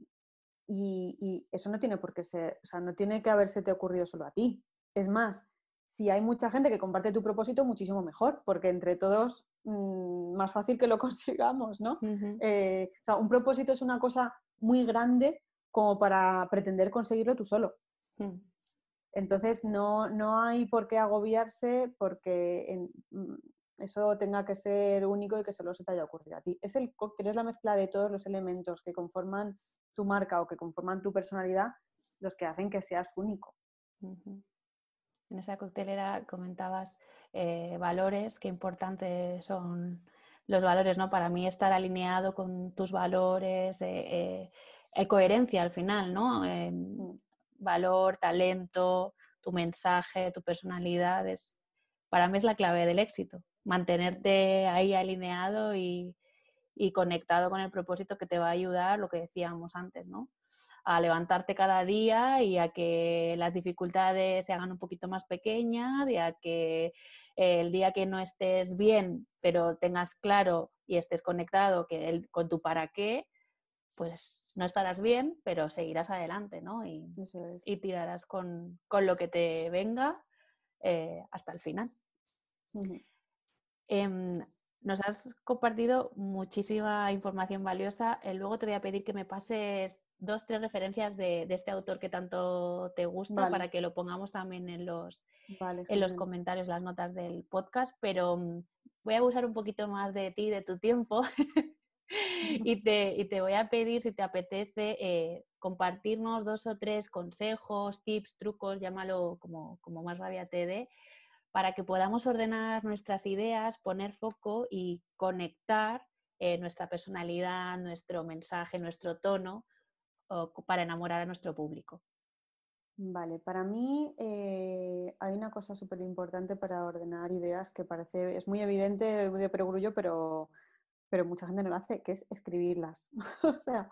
y, eso no tiene por qué ser, o sea, no tiene que haberse te ocurrido solo a ti. Es más, si hay mucha gente que comparte tu propósito, muchísimo mejor, porque entre todos mm, más fácil que lo consigamos, ¿no? Eh, o sea, un propósito es una cosa muy grande como para pretender conseguirlo tú solo. Mm. Entonces, no, no, hay por qué agobiarse porque en, mm, eso tenga que ser único y que solo se te haya ocurrido a ti. Es el cóctel, es la mezcla de todos los elementos que conforman tu marca o que conforman tu personalidad los que hacen que seas único. En esa coctelera comentabas eh, valores, qué importantes son los valores, ¿no? Para mí estar alineado con tus valores, eh, eh, coherencia al final, ¿no? Mm. valor, talento, tu mensaje, tu personalidad, es, para mí es la clave del éxito mantenerte ahí alineado y, conectado con el propósito que te va a ayudar, lo que decíamos antes, ¿no? A levantarte cada día y a que las dificultades se hagan un poquito más pequeñas y a que el día que no estés bien, pero tengas claro y estés conectado que con tu para qué, pues no estarás bien, pero seguirás adelante, ¿no? Y, y tirarás con, lo que te venga eh, hasta el final. Nos has compartido muchísima información valiosa. Eh, luego te voy a pedir que me pases dos, tres referencias de, este autor que tanto te gusta para que lo pongamos también en los, en los comentarios, las notas del podcast. Pero mm, voy a abusar un poquito más de ti, de tu tiempo. y, te, te, voy a pedir, si te apetece, eh, compartirnos dos o tres consejos, tips, trucos, llámalo como, como más rabia te dé, para que podamos ordenar nuestras ideas, poner foco y conectar eh, nuestra personalidad, nuestro mensaje, nuestro tono para enamorar a nuestro público. Vale, para mí eh, hay una cosa súper importante para ordenar ideas que parece, es muy evidente, de perogrullo, pero, pero mucha gente no lo hace, que es escribirlas. o sea,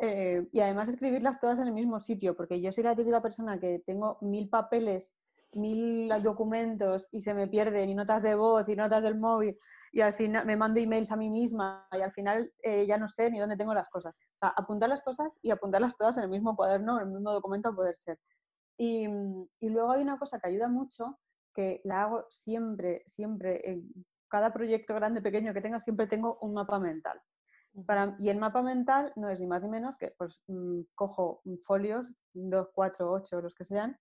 eh, y además escribirlas todas en el mismo sitio, porque yo soy la típica persona que tengo mil papeles mil documentos y se me pierden y notas de voz y notas del móvil y al final me mando emails a mí misma y al final eh, ya no sé ni dónde tengo las cosas. O sea, apuntar las cosas y apuntarlas todas en el mismo cuaderno, en el mismo documento a poder ser. Y, y luego hay una cosa que ayuda mucho, que la hago siempre, siempre, en cada proyecto grande, pequeño que tenga, siempre tengo un mapa mental. Para, y el mapa mental no es ni más ni menos que pues mm, cojo folios, dos, cuatro, ocho, los que sean,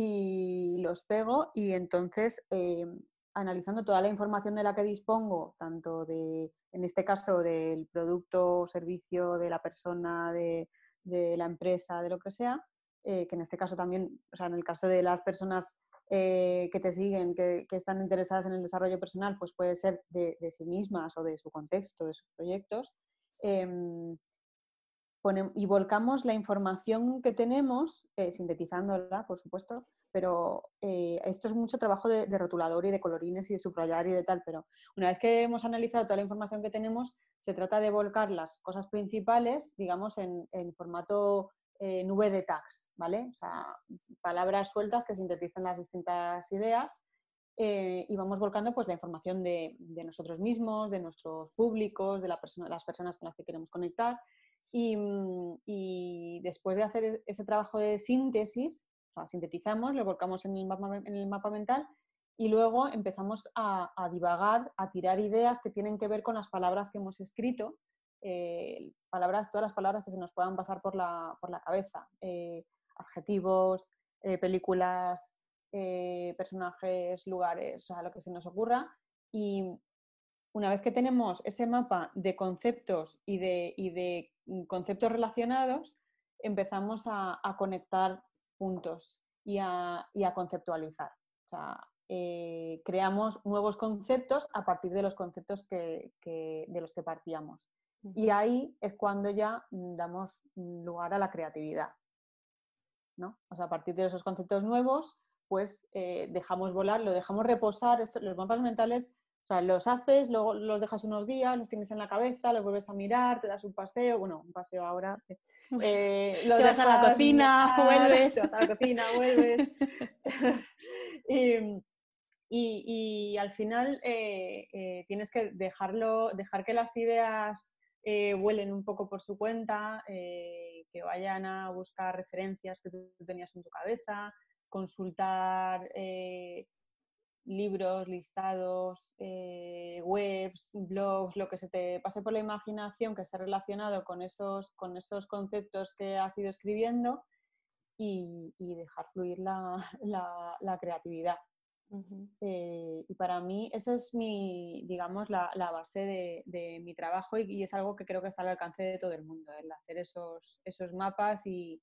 y los pego y entonces eh, analizando toda la información de la que dispongo, tanto de, en este caso, del producto o servicio de la persona, de, la empresa, de lo que sea, eh, que en este caso también, o sea, en el caso de las personas eh, que te siguen, que, están interesadas en el desarrollo personal, pues puede ser de, de, sí mismas o de su contexto, de sus proyectos. Y volcamos la información que tenemos, eh, sintetizándola, por supuesto, pero eh, esto es mucho trabajo de, rotulador y de colorines y de subrayar y de tal, pero una vez que hemos analizado toda la información que tenemos, se trata de volcar las cosas principales, digamos, en, formato eh, nube de tags, ¿vale? Palabras sueltas que sintetizan las distintas ideas y vamos volcando pues la información de, nosotros mismos, de nuestros públicos, de la las personas con las que queremos conectar Mm, y, después de hacer ese trabajo de síntesis, sintetizamos, lo volcamos en el mapa, en el mapa mental y luego empezamos a, divagar, a tirar ideas que tienen que ver con las palabras que hemos escrito, eh, palabras, todas las palabras que se nos puedan pasar por la, por la cabeza, eh, adjetivos, eh, películas, personajes, lugares, o sea, lo que se nos ocurra. Y una vez que tenemos ese mapa de conceptos y de, y de mm, conceptos relacionados, empezamos a, conectar puntos y a, y a conceptualizar. O sea, eh, creamos nuevos conceptos a partir de los conceptos que, de los que partíamos. Y ahí es cuando ya damos lugar a la creatividad. ¿no? O sea, a partir de esos conceptos nuevos, pues eh, dejamos volar, lo dejamos reposar. los mapas mentales, o sea, los haces, luego los dejas unos días, los tienes en la cabeza, los vuelves a mirar, te das un paseo, bueno, un paseo ahora. Eh, te vas a la cocina, vuelves. Te vas a la cocina, vuelves. y, y, al final eh, eh, tienes que dejarlo, dejar que las ideas eh, vuelen un poco por su cuenta, que vayan a buscar referencias que tú tenías en tu cabeza, consultar libros, listados, webs, blogs, lo que se te pase por la imaginación que esté relacionado con esos, con esos conceptos que has ido escribiendo y, dejar fluir la creatividad. Eh, y para mí esa es mi, digamos, la, base de, mi trabajo y, es algo que creo que está al alcance de todo el mundo, el hacer esos, esos mapas y,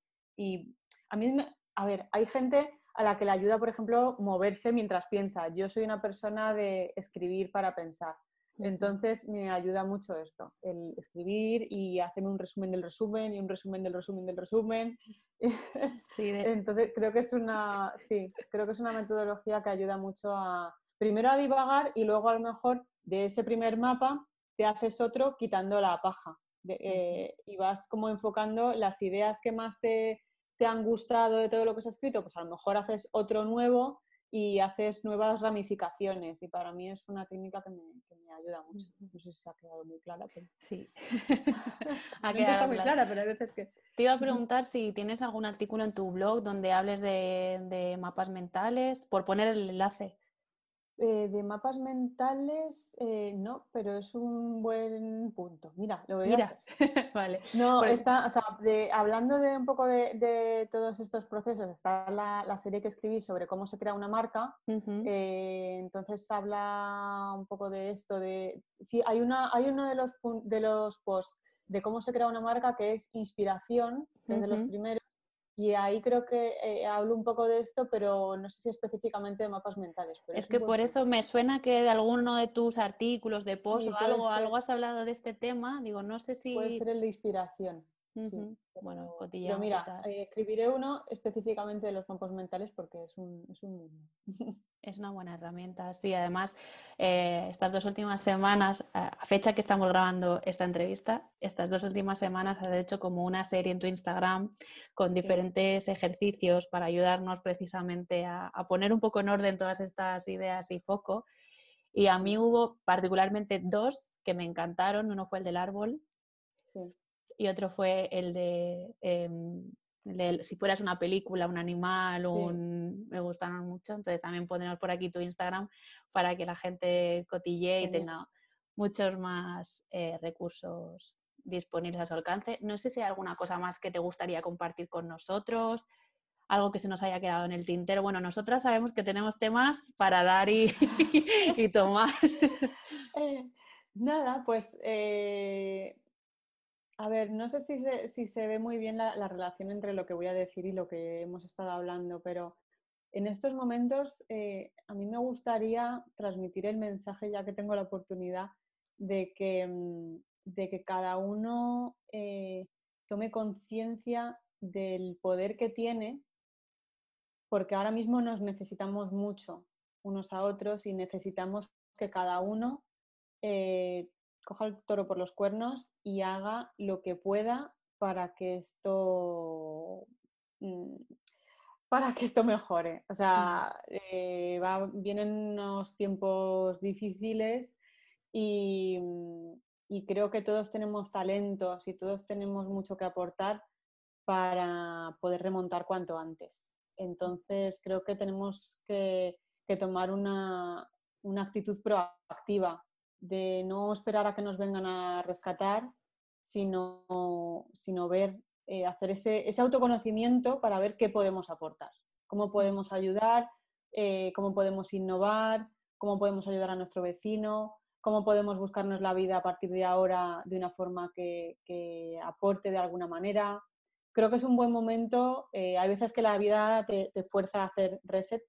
a mí, a ver, hay gente a la que le ayuda, por ejemplo, moverse mientras piensa. Yo soy una persona de escribir para pensar. Entonces me ayuda mucho esto, el escribir y hacerme un resumen del resumen y un resumen del resumen del resumen. Entonces creo que es una, sí, creo que es una metodología que ayuda mucho a primero a divagar y luego a lo mejor de ese primer mapa te haces otro quitando la paja eh, y vas como enfocando las ideas que más te, te han gustado de todo lo que has escrito, pues a lo mejor haces otro nuevo y haces nuevas ramificaciones y para mí es una técnica que me, ayuda mucho. No sé si se ha quedado muy clara. Pero... Sí. ha quedado muy clara, pero hay veces que... Te iba a preguntar si tienes algún artículo en tu blog donde hables de, de mapas mentales, por poner el enlace. Eh, de mapas mentales, eh, no, pero es un buen punto. Mira, lo voy a vale. No, está, o sea, hablando de un poco de, todos estos procesos, está la, serie que escribí sobre cómo se crea una marca. Eh, entonces habla un poco de esto, de sí, hay una, hay uno de los de los posts de cómo se crea una marca que es inspiración, desde los primeros y ahí creo que eh, hablo un poco de esto, pero no sé si específicamente de mapas mentales. es, que por eso me suena que de alguno de tus artículos, de post o algo, algo has hablado de este tema. Digo, no sé si... Puede ser el de inspiración. Bueno, cotillón. Pero mira, eh, escribiré uno específicamente de los campos mentales porque es un, es un mundo. Es una buena herramienta, sí. Además, eh, estas dos últimas semanas, a fecha que estamos grabando esta entrevista, estas dos últimas semanas has hecho como una serie en tu Instagram con diferentes ejercicios para ayudarnos precisamente a, a poner un poco en orden todas estas ideas y foco. Y a mí hubo particularmente dos que me encantaron. Uno fue el del árbol, sí y otro fue el de, em, si fueras una película, un animal, un... me gustaron mucho. Entonces también ponemos por aquí tu Instagram para que la gente cotille y tenga muchos más eh, recursos disponibles a su alcance. No sé si hay alguna cosa más que te gustaría compartir con nosotros, algo que se nos haya quedado en el tintero. Bueno, nosotras sabemos que tenemos temas para dar y, y tomar. Eh, nada, pues eh, a ver, no sé si se, ve muy bien la, relación entre lo que voy a decir y lo que hemos estado hablando, pero en estos momentos eh, a mí me gustaría transmitir el mensaje, ya que tengo la oportunidad, de que, mm, de que cada uno eh, tome conciencia del poder que tiene, porque ahora mismo nos necesitamos mucho unos a otros y necesitamos que cada uno eh, coja el toro por los cuernos y haga lo que pueda para que esto mm, para que esto mejore. O sea, eh, vienen unos tiempos difíciles y, y, creo que todos tenemos talentos y todos tenemos mucho que aportar para poder remontar cuanto antes. Entonces, creo que tenemos que, tomar una, actitud proactiva de no esperar a que nos vengan a rescatar, sino, sino ver, eh, hacer ese, ese, autoconocimiento para ver qué podemos aportar, cómo podemos ayudar, eh, cómo podemos innovar, cómo podemos ayudar a nuestro vecino, cómo podemos buscarnos la vida a partir de ahora de una forma que, aporte de alguna manera. Creo que es un buen momento. Eh, hay veces que la vida te, fuerza a hacer reset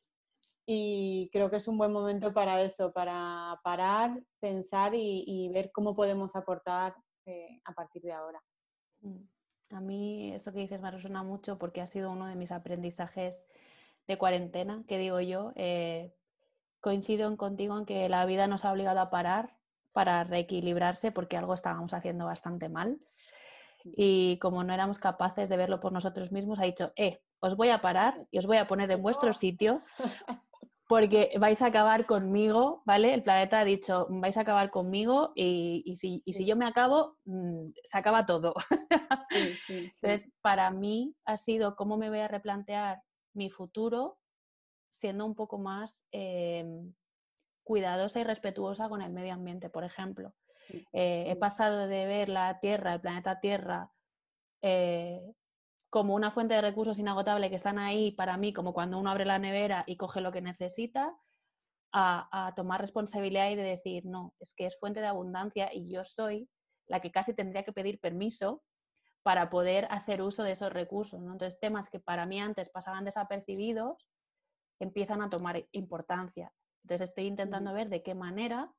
y creo que es un buen momento para eso, para parar, pensar y, ver cómo podemos aportar eh, a partir de ahora. Mm. A mí eso que dices me resuena mucho porque ha sido uno de mis aprendizajes de cuarentena, que digo yo, eh, coincido en contigo en que la vida nos ha obligado a parar para reequilibrarse porque algo estábamos haciendo bastante mal. Y como no éramos capaces de verlo por nosotros mismos, ha dicho, eh, os voy a parar y os voy a poner en vuestro sitio porque vais a acabar conmigo, ¿vale? El planeta ha dicho, vais a acabar conmigo y, si, yo me acabo, mm, se acaba todo. Entonces, para mí ha sido cómo me voy a replantear mi futuro siendo un poco más em, cuidadosa y respetuosa con el medio ambiente, por ejemplo. Eh, he pasado de ver la Tierra, el planeta Tierra, eh, como una fuente de recursos inagotable que están ahí para mí, como cuando uno abre la nevera y coge lo que necesita, a, a, tomar responsabilidad y de decir, no, es que es fuente de abundancia y yo soy la que casi tendría que pedir permiso para poder hacer uso de esos recursos. ¿no? Entonces, temas que para mí antes pasaban desapercibidos, empiezan a tomar importancia. Entonces estoy intentando ver de qué manera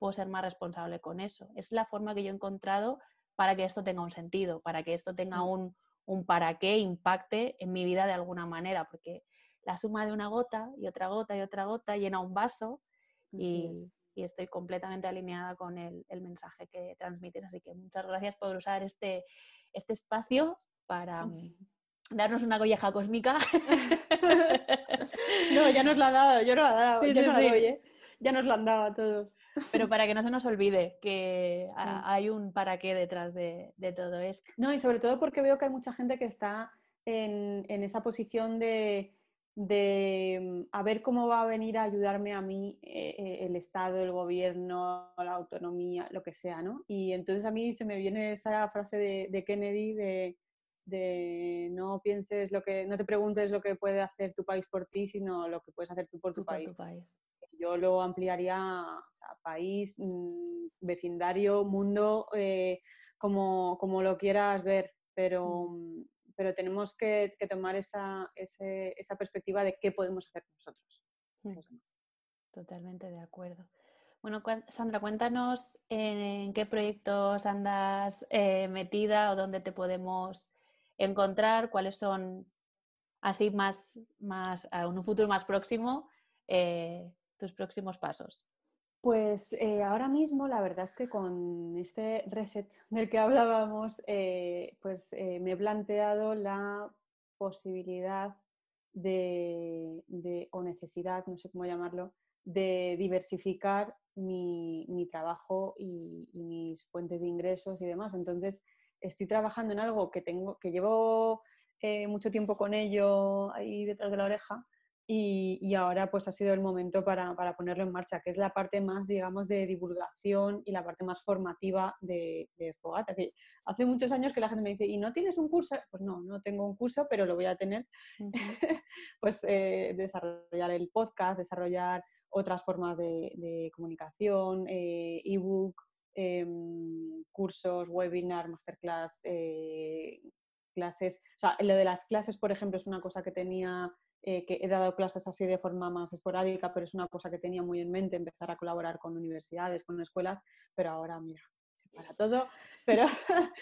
puedo ser más responsable con eso. Es la forma que yo he encontrado para que esto tenga un sentido, para que esto tenga un, un para qué impacte en mi vida de alguna manera, porque la suma de una gota y otra gota y otra gota llena un vaso y, y estoy completamente alineada con el, el, mensaje que transmites. Así que muchas gracias por usar este, este espacio para, darnos una colleja cósmica. no, ya nos la ha dado, yo no la he dado, ya, no ¿eh? ya nos la han dado a todos. Pero para que no se nos olvide que hay un para qué detrás de, todo esto. No, y sobre todo porque veo que hay mucha gente que está en, esa posición de, mm, a ver cómo va a venir a ayudarme a mí eh, eh, el Estado, el gobierno, la autonomía, lo que sea, ¿no? Y entonces a mí se me viene esa frase de Kennedy de de no pienses lo que, no te preguntes lo que puede hacer tu país por ti, sino lo que puedes hacer tú por tu, país. Yo lo ampliaría a país, mm, vecindario, mundo, eh, como, como, lo quieras ver, pero, mm. Mm, pero tenemos que, tomar esa, esa, perspectiva de qué podemos hacer nosotros. Totalmente de acuerdo. Bueno, Sandra, cuéntanos en qué proyectos andas eh, metida o dónde te podemos encontrar cuáles son, así más, más en un futuro más próximo, eh, tus próximos pasos. Pues eh, ahora mismo la verdad es que con este reset del que hablábamos, eh, pues me he planteado la posibilidad de, o necesidad, no sé cómo llamarlo, de diversificar mi, trabajo y, y, mis fuentes de ingresos y demás. Entonces, estoy trabajando en algo que, tengo, que llevo eh, mucho tiempo con ello ahí detrás de la oreja y, ahora pues ha sido el momento para, ponerlo en marcha, que es la parte más, digamos, de divulgación y la parte más formativa de, Fogata. Que hace muchos años que la gente me dice, ¿y no tienes un curso? Pues no, no tengo un curso, pero lo voy a tener. pues eh, desarrollar el podcast, desarrollar otras formas de, comunicación, eh, ebook, Em, cursos, webinar, masterclass, eh, clases. O sea, lo de las clases, por ejemplo, es una cosa que tenía, eh, que he dado clases así de forma más esporádica, pero es una cosa que tenía muy en mente, empezar a colaborar con universidades, con escuelas, pero ahora, mira, se para todo. Pero,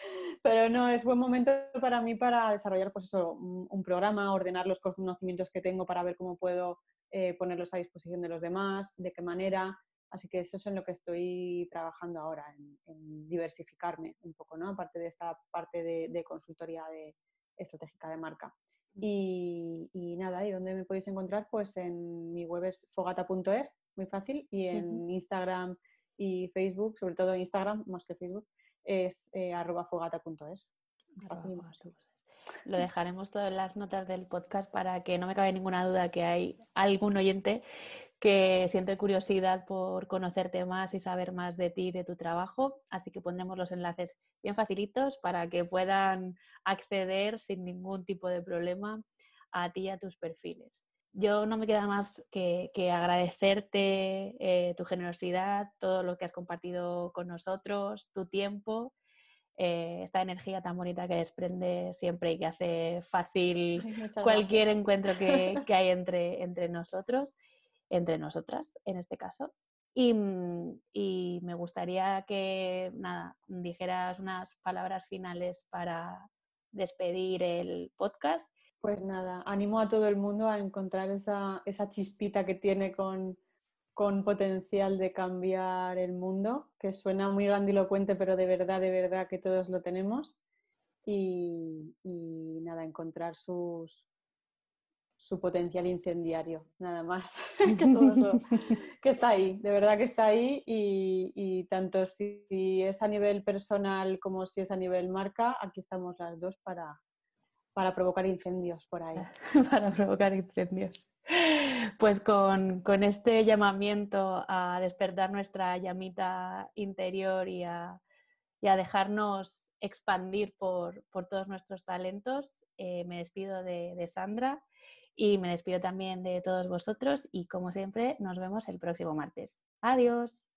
pero no, es buen momento para mí para desarrollar pues eso, un, programa, ordenar los conocimientos que tengo para ver cómo puedo eh, ponerlos a disposición de los demás, de qué manera, Así que eso es en lo que estoy trabajando ahora, en, diversificarme un poco, ¿no? Aparte de esta parte de, consultoría de, estratégica de marca. Y, nada, ¿y dónde me podéis encontrar? Pues en mi web es fogata.es, muy fácil, y en Instagram y Facebook, sobre todo Instagram más que Facebook, es eh, arroba fogata.es. Lo dejaremos todo en las notas del podcast para que no me cabe ninguna duda que hay algún oyente que siente curiosidad por conocerte más y saber más de ti y de tu trabajo. Así que pondremos los enlaces bien facilitos para que puedan acceder sin ningún tipo de problema a ti y a tus perfiles. Yo no me queda más que, agradecerte eh, tu generosidad, todo lo que has compartido con nosotros, tu tiempo, eh, esta energía tan bonita que desprende siempre y que hace fácil cualquier encuentro que, que hay entre, entre nosotros entre nosotras en este caso. Mm, y, me gustaría que, nada, dijeras unas palabras finales para despedir el podcast. Pues nada, animo a todo el mundo a encontrar esa, chispita que tiene con, potencial de cambiar el mundo, que suena muy grandilocuente, pero de verdad, de verdad que todos lo tenemos. y nada, encontrar sus, su potencial incendiario, nada más. que, está ahí, de verdad que está ahí y, tanto si, es a nivel personal como si es a nivel marca, aquí estamos las dos para, para provocar incendios por ahí. para provocar incendios. Pues con, este llamamiento a despertar nuestra llamita interior y a, dejarnos expandir por, todos nuestros talentos, eh, me despido de Sandra y me despido también de todos vosotros y como siempre nos vemos el próximo martes. Adiós.